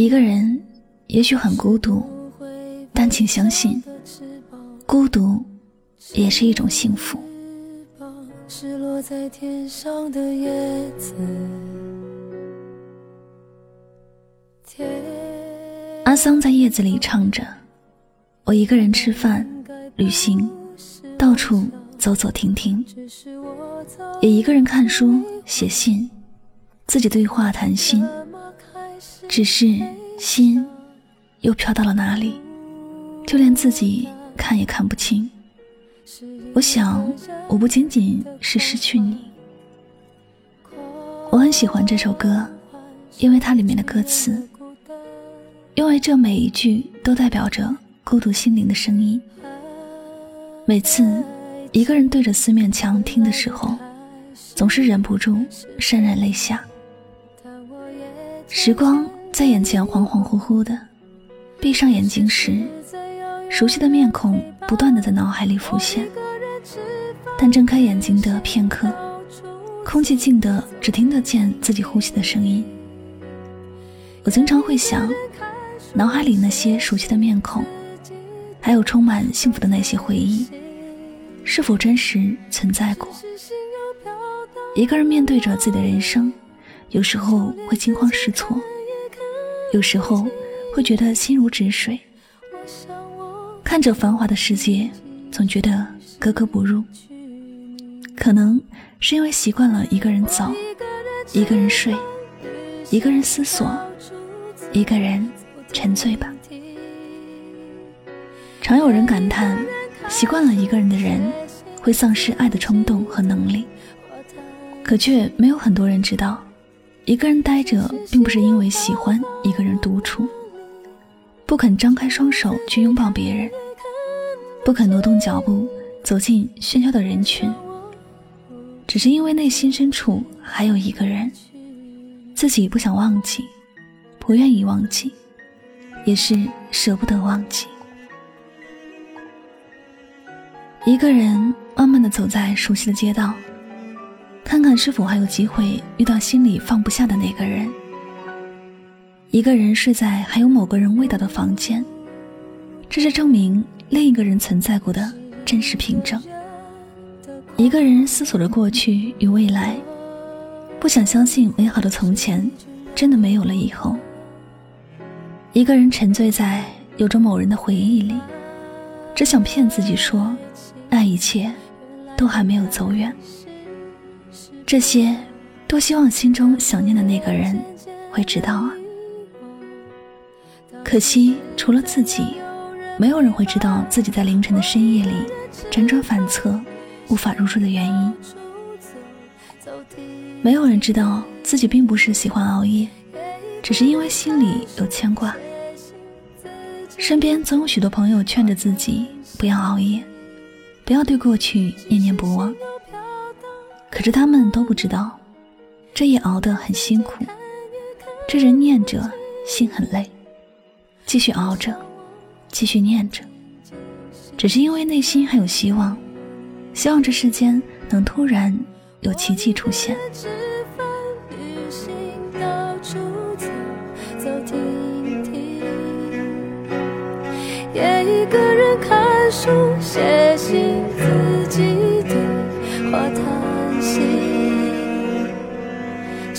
一个人也许很孤独，但请相信，孤独也是一种幸福。阿桑在叶子里唱着：“我一个人吃饭、旅行，到处走走停停，也一个人看书、写信，自己对话、谈心。只是心又飘到了哪里，就连自己看也看不清。我想，我不仅仅是失去你。我很喜欢这首歌，因为它里面的歌词。”因为这每一句都代表着孤独心灵的声音。每次一个人对着四面墙听的时候，总是忍不住潸然泪下。时光在眼前恍恍惚惚的，闭上眼睛时，熟悉的面孔不断的在脑海里浮现。但睁开眼睛的片刻，空气静得只听得见自己呼吸的声音。我经常会想。脑海里那些熟悉的面孔，还有充满幸福的那些回忆，是否真实存在过？一个人面对着自己的人生，有时候会惊慌失措，有时候会觉得心如止水。看着繁华的世界，总觉得格格不入。可能是因为习惯了一个人走，一个人睡，一个人思索，一个人。沉醉吧。常有人感叹，习惯了一个人的人会丧失爱的冲动和能力。可却没有很多人知道，一个人待着，并不是因为喜欢一个人独处，不肯张开双手去拥抱别人，不肯挪动脚步走进喧嚣的人群，只是因为内心深处还有一个人，自己不想忘记，不愿意忘记。也是舍不得忘记。一个人慢慢的走在熟悉的街道，看看是否还有机会遇到心里放不下的那个人。一个人睡在还有某个人味道的房间，这是证明另一个人存在过的真实凭证。一个人思索着过去与未来，不想相信美好的从前真的没有了以后。一个人沉醉在有着某人的回忆里，只想骗自己说，那一切都还没有走远。这些，多希望心中想念的那个人会知道啊。可惜，除了自己，没有人会知道自己在凌晨的深夜里辗转反侧、无法入睡的原因。没有人知道自己并不是喜欢熬夜。只是因为心里有牵挂，身边总有许多朋友劝着自己不要熬夜，不要对过去念念不忘。可是他们都不知道，这夜熬得很辛苦，这人念着心很累，继续熬着，继续念着，只是因为内心还有希望，希望这世间能突然有奇迹出现。书写信，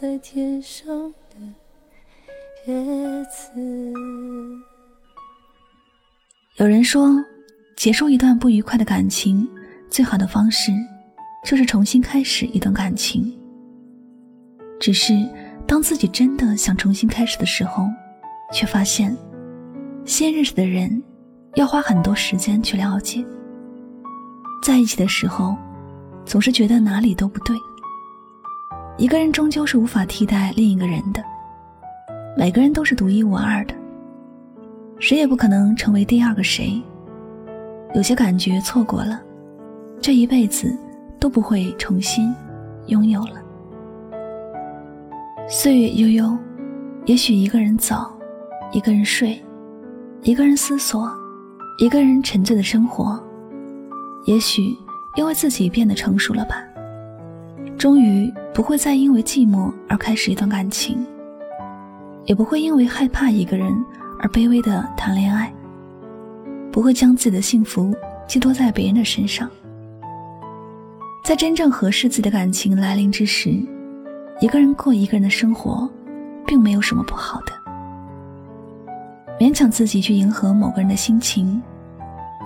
在天上的叶子。有人说，结束一段不愉快的感情，最好的方式就是重新开始一段感情。只是当自己真的想重新开始的时候，却发现先认识的人。要花很多时间去了解，在一起的时候，总是觉得哪里都不对。一个人终究是无法替代另一个人的，每个人都是独一无二的，谁也不可能成为第二个谁。有些感觉错过了，这一辈子都不会重新拥有了。岁月悠悠，也许一个人走，一个人睡，一个人思索，一个人沉醉的生活。也许因为自己变得成熟了吧，终于不会再因为寂寞而开始一段感情，也不会因为害怕一个人而卑微的谈恋爱。不会将自己的幸福寄托在别人的身上，在真正合适自己的感情来临之时，一个人过一个人的生活，并没有什么不好的。勉强自己去迎合某个人的心情，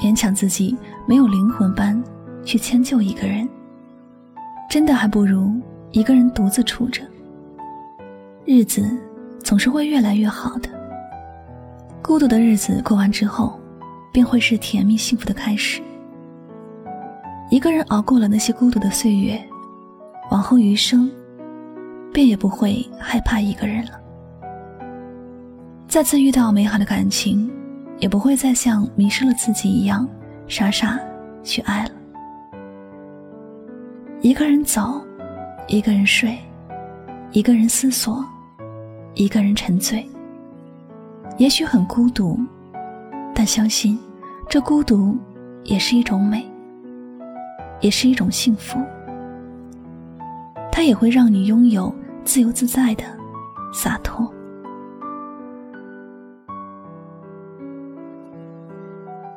勉强自己没有灵魂般去迁就一个人，真的还不如一个人独自处着。日子总是会越来越好的，孤独的日子过完之后。便会是甜蜜幸福的开始。一个人熬过了那些孤独的岁月，往后余生，便也不会害怕一个人了。再次遇到美好的感情，也不会再像迷失了自己一样，傻傻去爱了。一个人走，一个人睡，一个人思索，一个人沉醉。也许很孤独，但相信。这孤独也是一种美，也是一种幸福。它也会让你拥有自由自在的洒脱。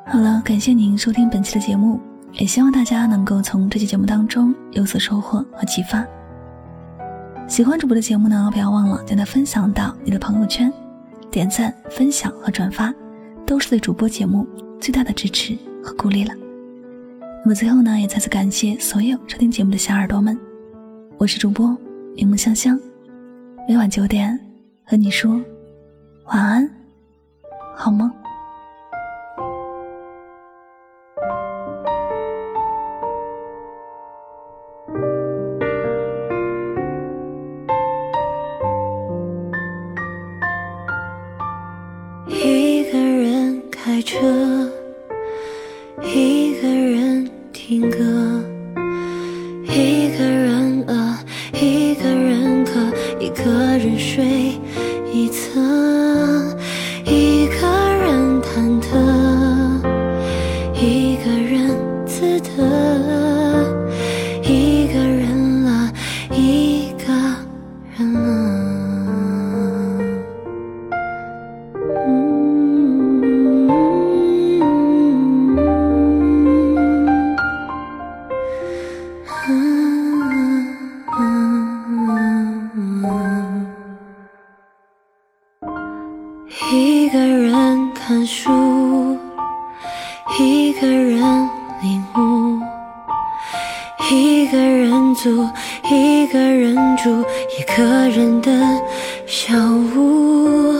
好了，感谢您收听本期的节目，也希望大家能够从这期节目当中有所收获和启发。喜欢主播的节目呢，不要忘了将它分享到你的朋友圈，点赞、分享和转发，都是对主播节目。最大的支持和鼓励了。那么最后呢，也再次感谢所有收听节目的小耳朵们。我是主播柠檬香香，每晚九点和你说晚安，好梦。着。一个人听歌，一个人看书，一个人领悟，一个人租，一个人住，一个人的小屋，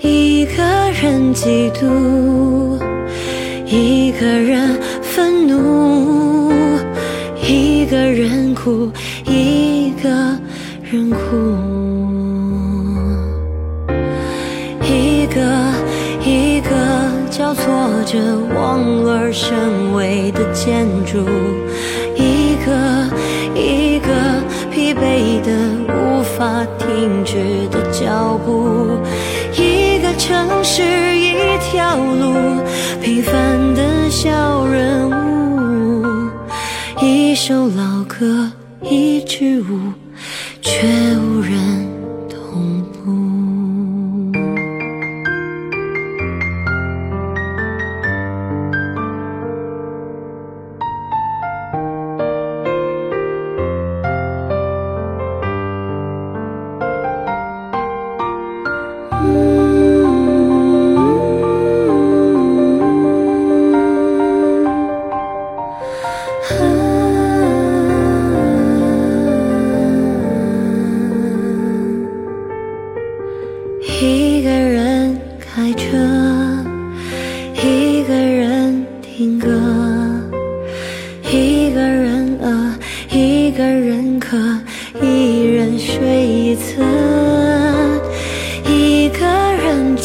一个人嫉妒，一个人愤怒，一个人哭，一个人哭。着望而生畏的建筑，一个一个疲惫的无法停止的脚步，一个城市一条路，平凡的小人物，一首老歌一支舞，却无人。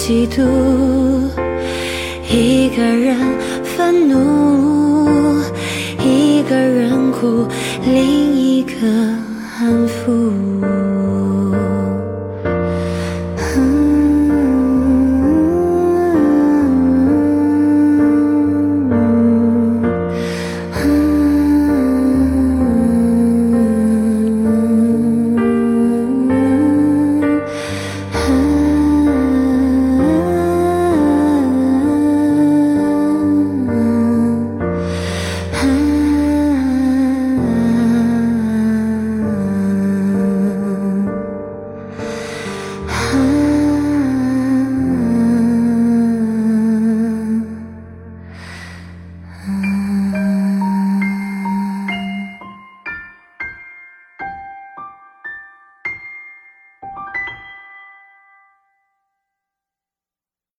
嫉妒，一个人愤怒，一个人哭，另一个。